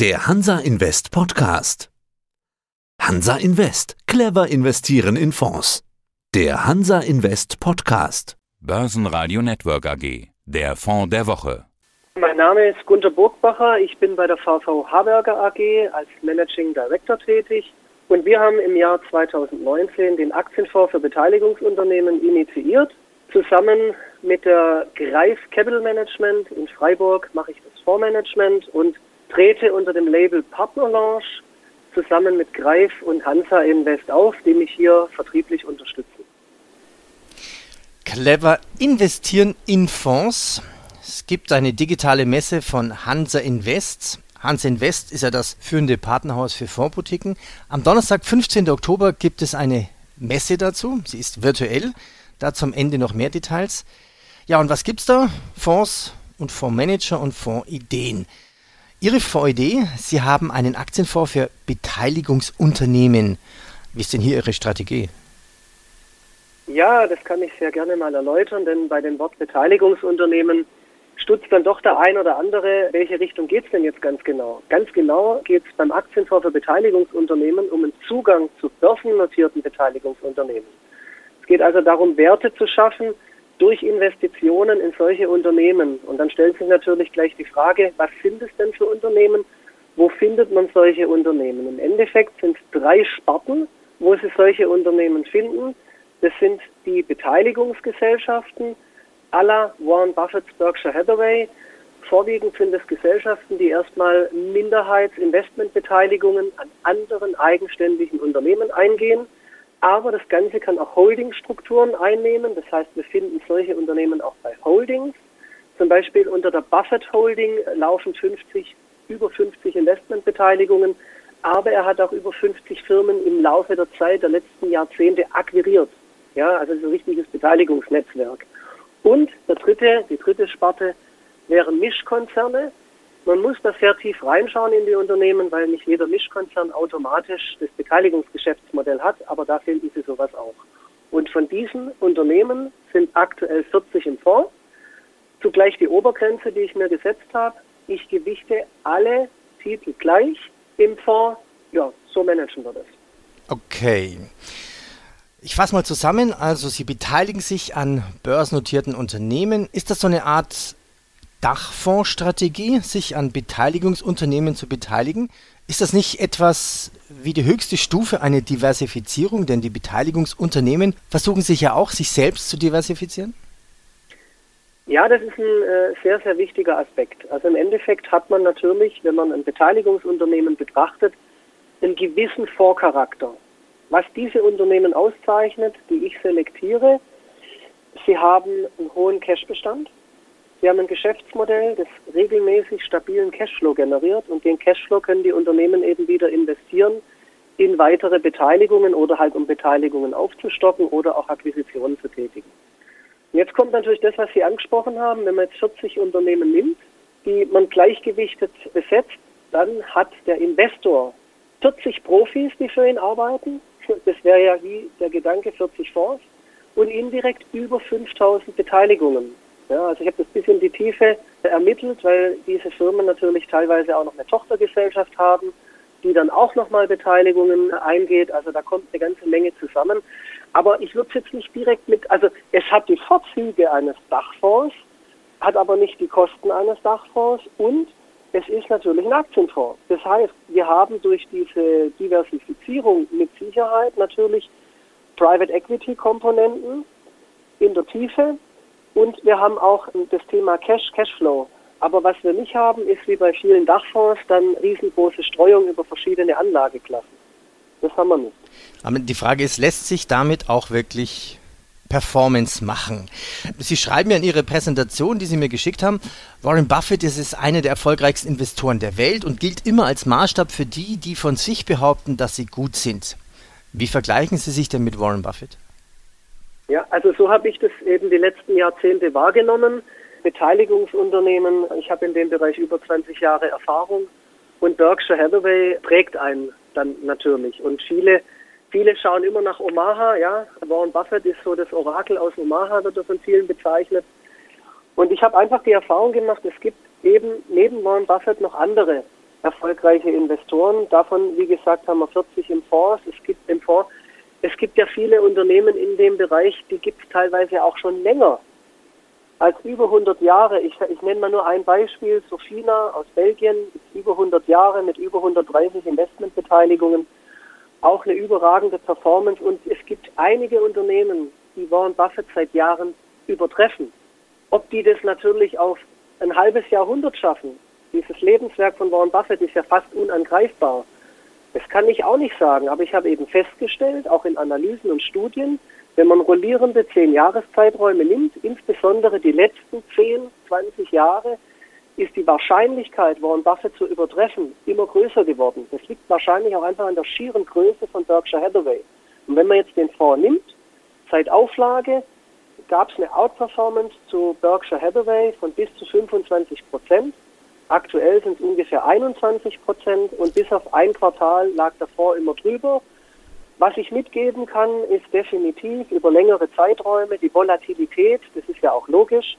Der Hansa Invest Podcast. Hansa Invest. Clever investieren in Fonds. Der Hansa Invest Podcast. Börsenradio Network AG. Der Fonds der Woche. Mein Name ist Gunter Burgbacher. Ich bin bei der VV Haberger AG als Managing Director tätig. Und wir haben im Jahr 2019 den Aktienfonds für Beteiligungsunternehmen initiiert. Zusammen mit der Greif Capital Management in Freiburg mache ich das Fondsmanagement und trete unter dem Label Partner Launch zusammen mit Greif und Hansa Invest auf, die mich hier vertrieblich unterstützen. Clever investieren in Fonds. Es gibt eine digitale Messe von Hansa Invest. Hans Invest ist ja das führende Partnerhaus für Fondsboutiquen. Am Donnerstag, 15. Oktober, gibt es eine Messe dazu. Sie ist virtuell. Dazu am Ende noch mehr Details. Ja, und was gibt's da? Fonds und Fondsmanager und Fondsideen. Ihre Fondsidee, Sie haben einen Aktienfonds für Beteiligungsunternehmen. Wie ist denn hier Ihre Strategie? Ja, das kann ich sehr gerne mal erläutern, denn bei dem Wort Beteiligungsunternehmen stutzt dann doch der ein oder andere, welche Richtung geht es denn jetzt ganz genau? Ganz genau geht es beim Aktienfonds für Beteiligungsunternehmen um einen Zugang zu börsennotierten Beteiligungsunternehmen. Es geht also darum, Werte zu schaffen durch Investitionen in solche Unternehmen. Und dann stellt sich natürlich gleich die Frage, was sind es denn für Unternehmen? Wo findet man solche Unternehmen? Im Endeffekt sind drei Sparten, wo Sie solche Unternehmen finden. Das sind die Beteiligungsgesellschaften, aller Warren Buffett's Berkshire Hathaway. Vorwiegend sind es Gesellschaften, die erstmal Minderheitsinvestmentbeteiligungen an anderen eigenständigen Unternehmen eingehen. Aber das Ganze kann auch Holdingstrukturen einnehmen. Das heißt, wir finden solche Unternehmen auch bei Holdings. Zum Beispiel unter der Buffett Holding laufen 50, über 50 Investmentbeteiligungen. Aber er hat auch über 50 Firmen im Laufe der Zeit der letzten Jahrzehnte akquiriert. Ja, also ein richtiges Beteiligungsnetzwerk. Und der dritte, die dritte Sparte wären Mischkonzerne. Man muss da sehr tief reinschauen in die Unternehmen, weil nicht jeder Mischkonzern automatisch das Beteiligungsgeschäftsmodell hat, aber da finden Sie sowas auch. Und von diesen Unternehmen sind aktuell 40 im Fonds. Zugleich die Obergrenze, die ich mir gesetzt habe. Ich gewichte alle Titel gleich im Fonds. Ja, so managen wir das. Okay. Ich fasse mal zusammen. Also Sie beteiligen sich an börsennotierten Unternehmen. Ist das so eine Art Dachfondsstrategie, sich an Beteiligungsunternehmen zu beteiligen? Ist das nicht etwas wie die höchste Stufe eine Diversifizierung? Denn die Beteiligungsunternehmen versuchen sich ja auch, sich selbst zu diversifizieren. Ja, das ist ein äh, sehr, sehr wichtiger Aspekt. Also im Endeffekt hat man natürlich, wenn man ein Beteiligungsunternehmen betrachtet, einen gewissen Vorcharakter. Was diese Unternehmen auszeichnet, die ich selektiere, sie haben einen hohen Cashbestand. Sie haben ein Geschäftsmodell, das regelmäßig stabilen Cashflow generiert und den Cashflow können die Unternehmen eben wieder investieren in weitere Beteiligungen oder halt um Beteiligungen aufzustocken oder auch Akquisitionen zu tätigen. Jetzt kommt natürlich das, was Sie angesprochen haben, wenn man jetzt 40 Unternehmen nimmt, die man gleichgewichtet besetzt, dann hat der Investor 40 Profis, die für ihn arbeiten, das wäre ja wie der Gedanke 40 Fonds und indirekt über 5000 Beteiligungen. Ja, also ich habe das bis in die Tiefe ermittelt, weil diese Firmen natürlich teilweise auch noch eine Tochtergesellschaft haben, die dann auch nochmal Beteiligungen eingeht. Also da kommt eine ganze Menge zusammen. Aber ich würde es jetzt nicht direkt mit, also es hat die Vorzüge eines Dachfonds, hat aber nicht die Kosten eines Dachfonds und es ist natürlich ein Aktienfonds. Das heißt, wir haben durch diese Diversifizierung mit Sicherheit natürlich Private Equity Komponenten in der Tiefe und wir haben auch das Thema Cash, Cashflow. Aber was wir nicht haben, ist wie bei vielen Dachfonds dann riesengroße Streuung über verschiedene Anlageklassen. Das haben wir nicht. Aber die Frage ist, lässt sich damit auch wirklich Performance machen. Sie schreiben ja in Ihrer Präsentation, die Sie mir geschickt haben, Warren Buffett ist, ist einer der erfolgreichsten Investoren der Welt und gilt immer als Maßstab für die, die von sich behaupten, dass sie gut sind. Wie vergleichen Sie sich denn mit Warren Buffett? Ja, also so habe ich das eben die letzten Jahrzehnte wahrgenommen. Beteiligungsunternehmen, ich habe in dem Bereich über 20 Jahre Erfahrung und Berkshire Hathaway prägt einen dann natürlich. Und viele Viele schauen immer nach Omaha, ja. Warren Buffett ist so das Orakel aus Omaha, wird er von vielen bezeichnet. Und ich habe einfach die Erfahrung gemacht, es gibt eben neben Warren Buffett noch andere erfolgreiche Investoren. Davon, wie gesagt, haben wir 40 im Fonds. Es gibt im Fonds, es gibt ja viele Unternehmen in dem Bereich, die gibt es teilweise auch schon länger als über 100 Jahre. Ich, ich nenne mal nur ein Beispiel. Sofina aus Belgien, über 100 Jahre mit über 130 Investmentbeteiligungen. Auch eine überragende Performance. Und es gibt einige Unternehmen, die Warren Buffett seit Jahren übertreffen. Ob die das natürlich auf ein halbes Jahrhundert schaffen, dieses Lebenswerk von Warren Buffett ist ja fast unangreifbar. Das kann ich auch nicht sagen, aber ich habe eben festgestellt, auch in Analysen und Studien, wenn man rollierende zehn Jahreszeiträume nimmt, insbesondere die letzten 10, 20 Jahre, ist die Wahrscheinlichkeit, Warren Buffett zu übertreffen, immer größer geworden. Das liegt wahrscheinlich auch einfach an der schieren Größe von Berkshire Hathaway. Und wenn man jetzt den Fonds nimmt, seit Auflage gab es eine Outperformance zu Berkshire Hathaway von bis zu 25 Prozent. Aktuell sind es ungefähr 21 Prozent und bis auf ein Quartal lag Fonds immer drüber. Was ich mitgeben kann, ist definitiv über längere Zeiträume die Volatilität, das ist ja auch logisch,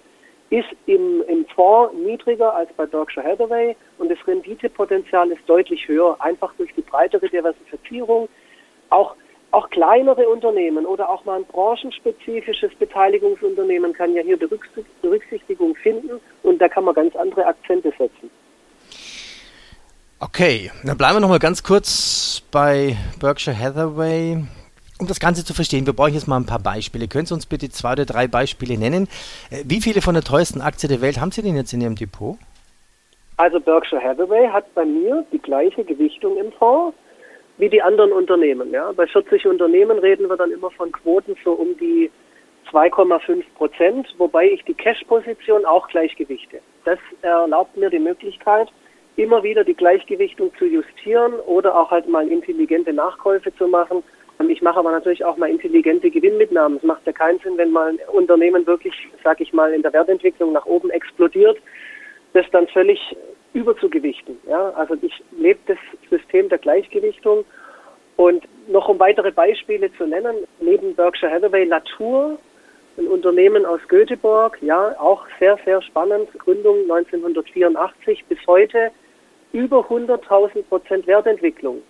ist im, im Fonds niedriger als bei Berkshire Hathaway und das Renditepotenzial ist deutlich höher, einfach durch die breitere Diversifizierung. Auch, auch kleinere Unternehmen oder auch mal ein branchenspezifisches Beteiligungsunternehmen kann ja hier Berücksichtigung finden und da kann man ganz andere Akzente setzen. Okay, dann bleiben wir noch mal ganz kurz bei Berkshire Hathaway. Um das Ganze zu verstehen, wir brauchen jetzt mal ein paar Beispiele. Können Sie uns bitte zwei oder drei Beispiele nennen? Äh, wie viele von der teuersten Aktie der Welt haben Sie denn jetzt in Ihrem Depot? Also Berkshire Hathaway hat bei mir die gleiche Gewichtung im Fonds wie die anderen Unternehmen. Ja. Bei 40 Unternehmen reden wir dann immer von Quoten so um die 2,5 Prozent, wobei ich die Cash-Position auch gleichgewichte. Das erlaubt mir die Möglichkeit, immer wieder die Gleichgewichtung zu justieren oder auch halt mal intelligente Nachkäufe zu machen. Ich mache aber natürlich auch mal intelligente Gewinnmitnahmen. Es macht ja keinen Sinn, wenn mal ein Unternehmen wirklich, sag ich mal, in der Wertentwicklung nach oben explodiert, das dann völlig überzugewichten. Ja, also ich lebe das System der Gleichgewichtung und noch um weitere Beispiele zu nennen, neben Berkshire Hathaway Latour, ein Unternehmen aus Göteborg, ja, auch sehr, sehr spannend, Gründung 1984 bis heute über 100.000 Prozent Wertentwicklung.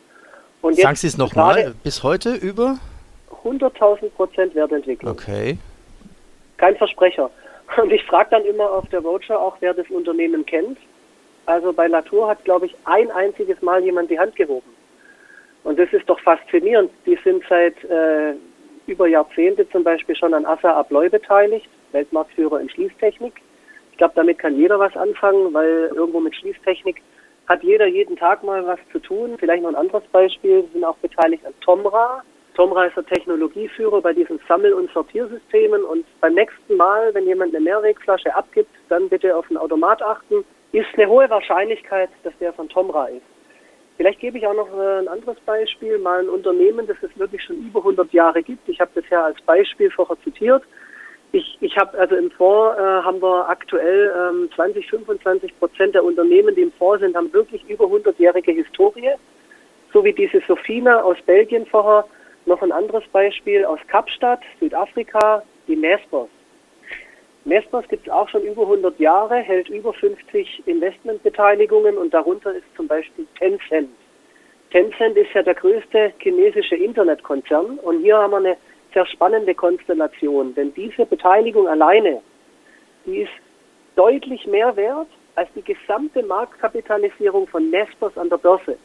Und Sagen Sie es nochmal, bis heute über? 100.000 Prozent Wertentwicklung. Okay. Kein Versprecher. Und ich frage dann immer auf der Roadshow auch, wer das Unternehmen kennt. Also bei Latour hat, glaube ich, ein einziges Mal jemand die Hand gehoben. Und das ist doch faszinierend. Die sind seit äh, über Jahrzehnte zum Beispiel schon an Assa Abloy beteiligt, Weltmarktführer in Schließtechnik. Ich glaube, damit kann jeder was anfangen, weil irgendwo mit Schließtechnik hat jeder jeden Tag mal was zu tun. Vielleicht noch ein anderes Beispiel, sind auch beteiligt an Tomra. Tomra ist der Technologieführer bei diesen Sammel- und Sortiersystemen und beim nächsten Mal, wenn jemand eine Mehrwegflasche abgibt, dann bitte auf den Automat achten. Ist eine hohe Wahrscheinlichkeit, dass der von Tomra ist. Vielleicht gebe ich auch noch äh, ein anderes Beispiel, mal ein Unternehmen, das es wirklich schon über 100 Jahre gibt. Ich habe das ja als Beispiel vorher zitiert. Ich, ich habe also im Fonds äh, haben wir aktuell ähm, 20, 25 Prozent der Unternehmen, die im Fonds sind, haben wirklich über 100-jährige Historie. So wie diese Sofina aus Belgien vorher. Noch ein anderes Beispiel aus Kapstadt, Südafrika, die Nespers. Nespers gibt es auch schon über 100 Jahre, hält über 50 Investmentbeteiligungen und darunter ist zum Beispiel Tencent. Tencent ist ja der größte chinesische Internetkonzern und hier haben wir eine sehr spannende Konstellation, denn diese Beteiligung alleine, die ist deutlich mehr wert als die gesamte Marktkapitalisierung von Nespers an der Börse.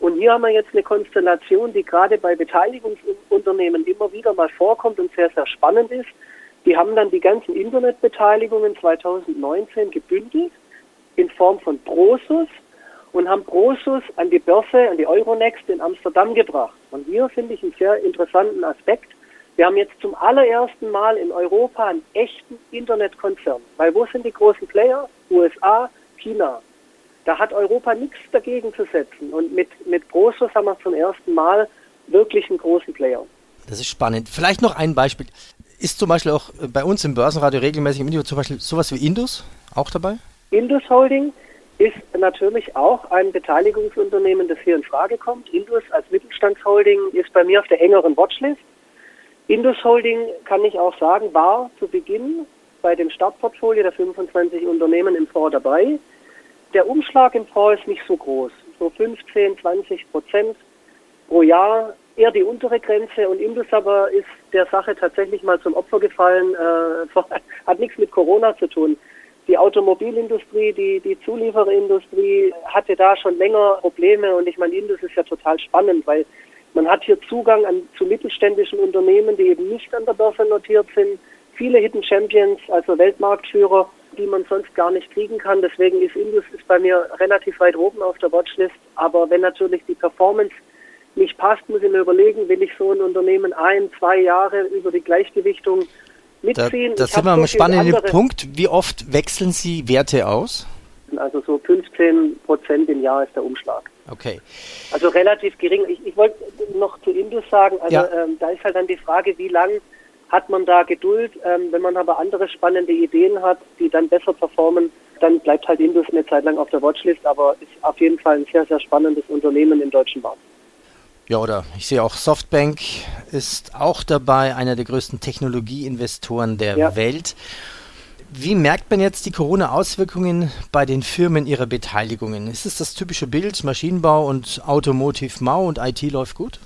Und hier haben wir jetzt eine Konstellation, die gerade bei Beteiligungsunternehmen immer wieder mal vorkommt und sehr, sehr spannend ist. Die haben dann die ganzen Internetbeteiligungen 2019 gebündelt in Form von Prosus und haben Prosus an die Börse, an die Euronext in Amsterdam gebracht. Und hier finde ich einen sehr interessanten Aspekt. Wir haben jetzt zum allerersten Mal in Europa einen echten Internetkonzern. Weil wo sind die großen Player? USA, China. Da hat Europa nichts dagegen zu setzen. Und mit, mit Prosus haben wir zum ersten Mal wirklich einen großen Player. Das ist spannend. Vielleicht noch ein Beispiel. Ist zum Beispiel auch bei uns im Börsenradio regelmäßig im Interview zum Beispiel sowas wie Indus auch dabei? Indus Holding ist natürlich auch ein Beteiligungsunternehmen, das hier in Frage kommt. Indus als Mittelstandsholding ist bei mir auf der engeren Watchlist. Indus Holding, kann ich auch sagen, war zu Beginn bei dem Startportfolio der 25 Unternehmen im Fonds dabei. Der Umschlag im Fonds ist nicht so groß, so 15, 20 Prozent pro Jahr, eher die untere Grenze. Und Indus aber ist der Sache tatsächlich mal zum Opfer gefallen, äh, hat nichts mit Corona zu tun. Die Automobilindustrie, die, die Zuliefererindustrie hatte da schon länger Probleme und ich meine, Indus ist ja total spannend, weil man hat hier Zugang an, zu mittelständischen Unternehmen, die eben nicht an der Börse notiert sind. Viele Hidden Champions, also Weltmarktführer, die man sonst gar nicht kriegen kann. Deswegen ist Indus ist bei mir relativ weit oben auf der Watchlist. Aber wenn natürlich die Performance nicht passt, muss ich mir überlegen, will ich so ein Unternehmen ein, zwei Jahre über die Gleichgewichtung mitziehen. Da, da sind wir am so spannenden Punkt. Wie oft wechseln Sie Werte aus? Also so 15 Prozent im Jahr ist der Umschlag. Okay. Also relativ gering. Ich, ich wollte noch zu Indus sagen, also ja. ähm, da ist halt dann die Frage, wie lang hat man da Geduld. Ähm, wenn man aber andere spannende Ideen hat, die dann besser performen, dann bleibt halt Indus eine Zeit lang auf der Watchlist, aber ist auf jeden Fall ein sehr, sehr spannendes Unternehmen im deutschen Markt. Ja, oder ich sehe auch Softbank ist auch dabei, einer der größten Technologieinvestoren der ja. Welt. Wie merkt man jetzt die Corona-Auswirkungen bei den Firmen ihrer Beteiligungen? Ist es das typische Bild, Maschinenbau und Automotive mau und IT läuft gut?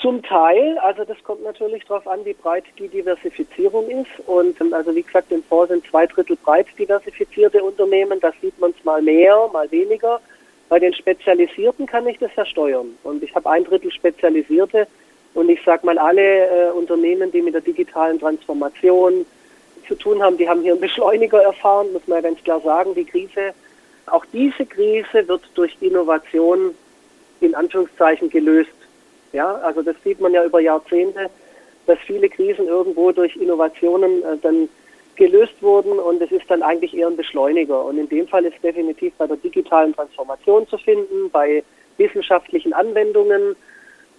Zum Teil, also das kommt natürlich darauf an, wie breit die Diversifizierung ist. Und also wie gesagt, im Fonds sind zwei Drittel breit diversifizierte Unternehmen. Da sieht man es mal mehr, mal weniger. Bei den Spezialisierten kann ich das ja steuern. Und ich habe ein Drittel Spezialisierte. Und ich sage mal, alle äh, Unternehmen, die mit der digitalen Transformation zu tun haben, die haben hier einen Beschleuniger erfahren, muss man ja ganz klar sagen, die Krise. Auch diese Krise wird durch Innovation in Anführungszeichen gelöst. Ja, also das sieht man ja über Jahrzehnte, dass viele Krisen irgendwo durch Innovationen äh, dann gelöst wurden und es ist dann eigentlich eher ein Beschleuniger. Und in dem Fall ist definitiv bei der digitalen Transformation zu finden, bei wissenschaftlichen Anwendungen.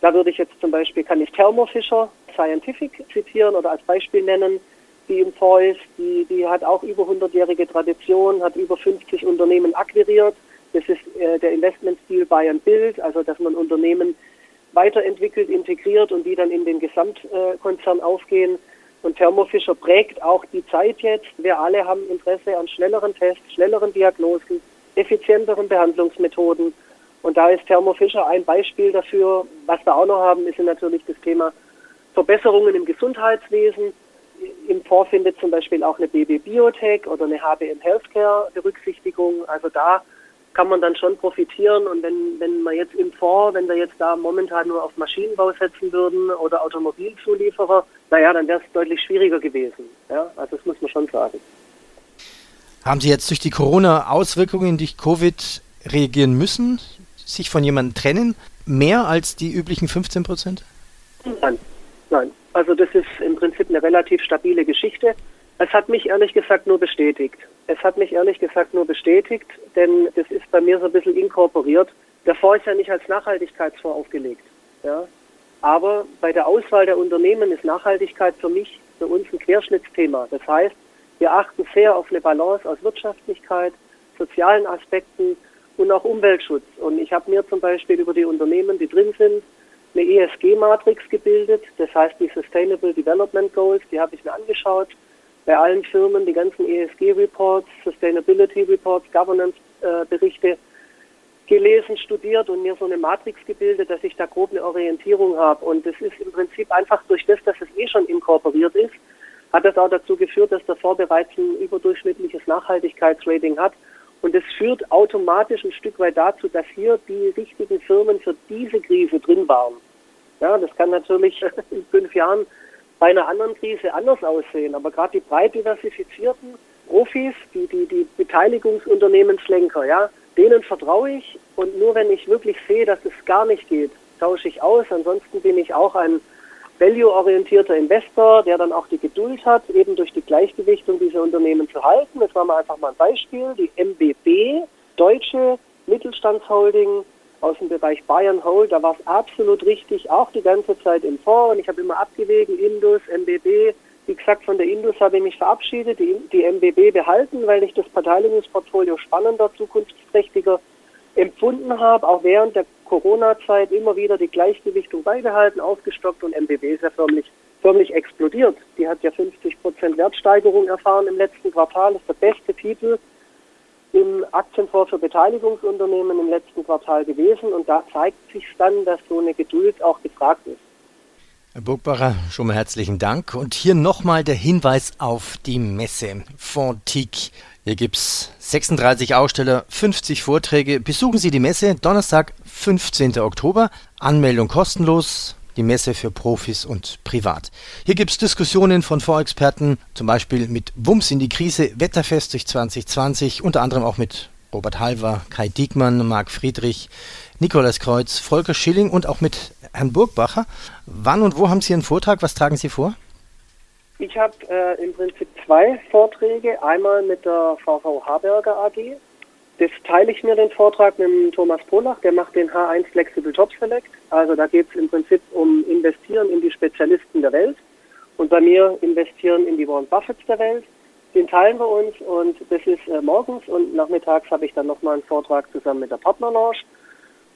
Da würde ich jetzt zum Beispiel, kann ich Thermo Fisher Scientific zitieren oder als Beispiel nennen, die im Fonds. Die, die hat auch über 100-jährige Tradition, hat über 50 Unternehmen akquiriert. Das ist äh, der Investmentstil Buy and Build, also dass man Unternehmen weiterentwickelt, integriert und die dann in den Gesamtkonzern aufgehen. Und Thermo Fisher prägt auch die Zeit jetzt. Wir alle haben Interesse an schnelleren Tests, schnelleren Diagnosen, effizienteren Behandlungsmethoden. Und da ist Thermo Fisher ein Beispiel dafür. Was wir auch noch haben, ist natürlich das Thema Verbesserungen im Gesundheitswesen. Im Fonds zum Beispiel auch eine BB Biotech oder eine HBM Healthcare Berücksichtigung. Also da kann man dann schon profitieren. Und wenn, wenn man jetzt im Fonds, wenn wir jetzt da momentan nur auf Maschinenbau setzen würden oder Automobilzulieferer, naja, dann wäre es deutlich schwieriger gewesen. Ja, also das muss man schon sagen. Haben Sie jetzt durch die Corona-Auswirkungen durch Covid reagieren müssen, sich von jemandem trennen, mehr als die üblichen 15 Prozent? Nein, nein. Also das ist im Prinzip eine relativ stabile Geschichte. Es hat mich ehrlich gesagt nur bestätigt. Es hat mich ehrlich gesagt nur bestätigt, denn das ist bei mir so ein bisschen inkorporiert. Der Fonds ist ja nicht als Nachhaltigkeitsfonds aufgelegt. Ja? Aber bei der Auswahl der Unternehmen ist Nachhaltigkeit für mich, für uns ein Querschnittsthema. Das heißt, wir achten sehr auf eine Balance aus Wirtschaftlichkeit, sozialen Aspekten und auch Umweltschutz. Und ich habe mir zum Beispiel über die Unternehmen, die drin sind, eine ESG-Matrix gebildet. Das heißt, die Sustainable Development Goals, die habe ich mir angeschaut bei allen Firmen die ganzen ESG-Reports, Sustainability Reports, Governance-Berichte gelesen, studiert und mir so eine Matrix gebildet, dass ich da grob eine Orientierung habe. Und das ist im Prinzip einfach durch das, dass es eh schon inkorporiert ist, hat das auch dazu geführt, dass der Fonds bereits ein überdurchschnittliches Nachhaltigkeitsrating hat. Und es führt automatisch ein Stück weit dazu, dass hier die richtigen Firmen für diese Krise drin waren. Ja, das kann natürlich in fünf Jahren bei einer anderen Krise anders aussehen. Aber gerade die breit diversifizierten Profis, die, die, die Beteiligungsunternehmenslenker, ja, denen vertraue ich und nur wenn ich wirklich sehe, dass es gar nicht geht, tausche ich aus. Ansonsten bin ich auch ein value-orientierter Investor, der dann auch die Geduld hat, eben durch die Gleichgewichtung dieser Unternehmen zu halten. Das war mal einfach mal ein Beispiel. Die MBB, Deutsche Mittelstandsholding, aus dem Bereich Bayern Hold, da war es absolut richtig, auch die ganze Zeit im Fonds und ich habe immer abgewegen, Indus, MBB. Wie gesagt, von der Indus habe ich mich verabschiedet, die, die MBB behalten, weil ich das Beteiligungsportfolio spannender, zukunftsträchtiger empfunden habe, auch während der Corona-Zeit immer wieder die Gleichgewichtung beibehalten, aufgestockt und MBB ist ja förmlich, förmlich explodiert. Die hat ja 50 Prozent Wertsteigerung erfahren im letzten Quartal, ist der beste Titel im Aktienfonds für Beteiligungsunternehmen im letzten Quartal gewesen und da zeigt sich dann, dass so eine Geduld auch gefragt ist. Herr Burgbacher, schon mal herzlichen Dank. Und hier nochmal der Hinweis auf die Messe Fontique. Hier gibt es 36 Aussteller, 50 Vorträge. Besuchen Sie die Messe Donnerstag, 15. Oktober. Anmeldung kostenlos die Messe für Profis und privat. Hier gibt es Diskussionen von Vorexperten, zum Beispiel mit Wumms in die Krise, Wetterfest durch 2020, unter anderem auch mit Robert Halver, Kai Diekmann, Marc Friedrich, Nikolaus Kreuz, Volker Schilling und auch mit Herrn Burgbacher. Wann und wo haben Sie Ihren Vortrag? Was tragen Sie vor? Ich habe äh, im Prinzip zwei Vorträge. Einmal mit der VV Haberger AG, das teile ich mir den Vortrag mit dem Thomas Polach, der macht den H1 Flexible Top Select. Also da geht es im Prinzip um Investieren in die Spezialisten der Welt und bei mir investieren in die Warren Buffets der Welt. Den teilen wir uns und das ist äh, morgens und nachmittags habe ich dann nochmal einen Vortrag zusammen mit der Partnerlounge.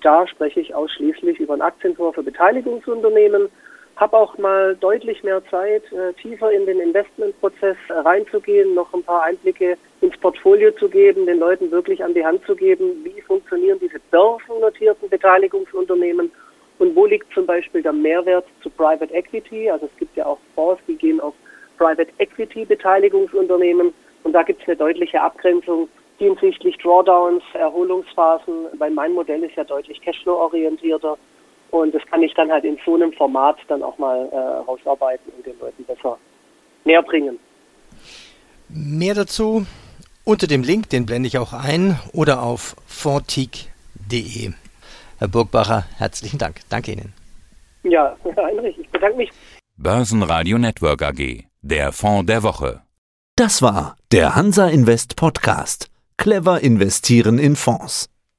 Da spreche ich ausschließlich über ein Aktientor für Beteiligungsunternehmen habe auch mal deutlich mehr Zeit, äh, tiefer in den Investmentprozess äh, reinzugehen, noch ein paar Einblicke ins Portfolio zu geben, den Leuten wirklich an die Hand zu geben, wie funktionieren diese börsennotierten Beteiligungsunternehmen und wo liegt zum Beispiel der Mehrwert zu Private Equity. Also es gibt ja auch Fonds, die gehen auf Private Equity Beteiligungsunternehmen und da gibt es eine deutliche Abgrenzung hinsichtlich Drawdowns, Erholungsphasen, weil mein Modell ist ja deutlich Cashflow-orientierter und das kann ich dann halt in so einem Format dann auch mal äh, rausarbeiten und den Leuten besser näher bringen. Mehr dazu unter dem Link, den blende ich auch ein, oder auf fortik.de. Herr Burgbacher, herzlichen Dank. Danke Ihnen. Ja, Heinrich, ich bedanke mich. Börsenradio Network AG, der Fonds der Woche. Das war der Hansa Invest Podcast. Clever investieren in Fonds.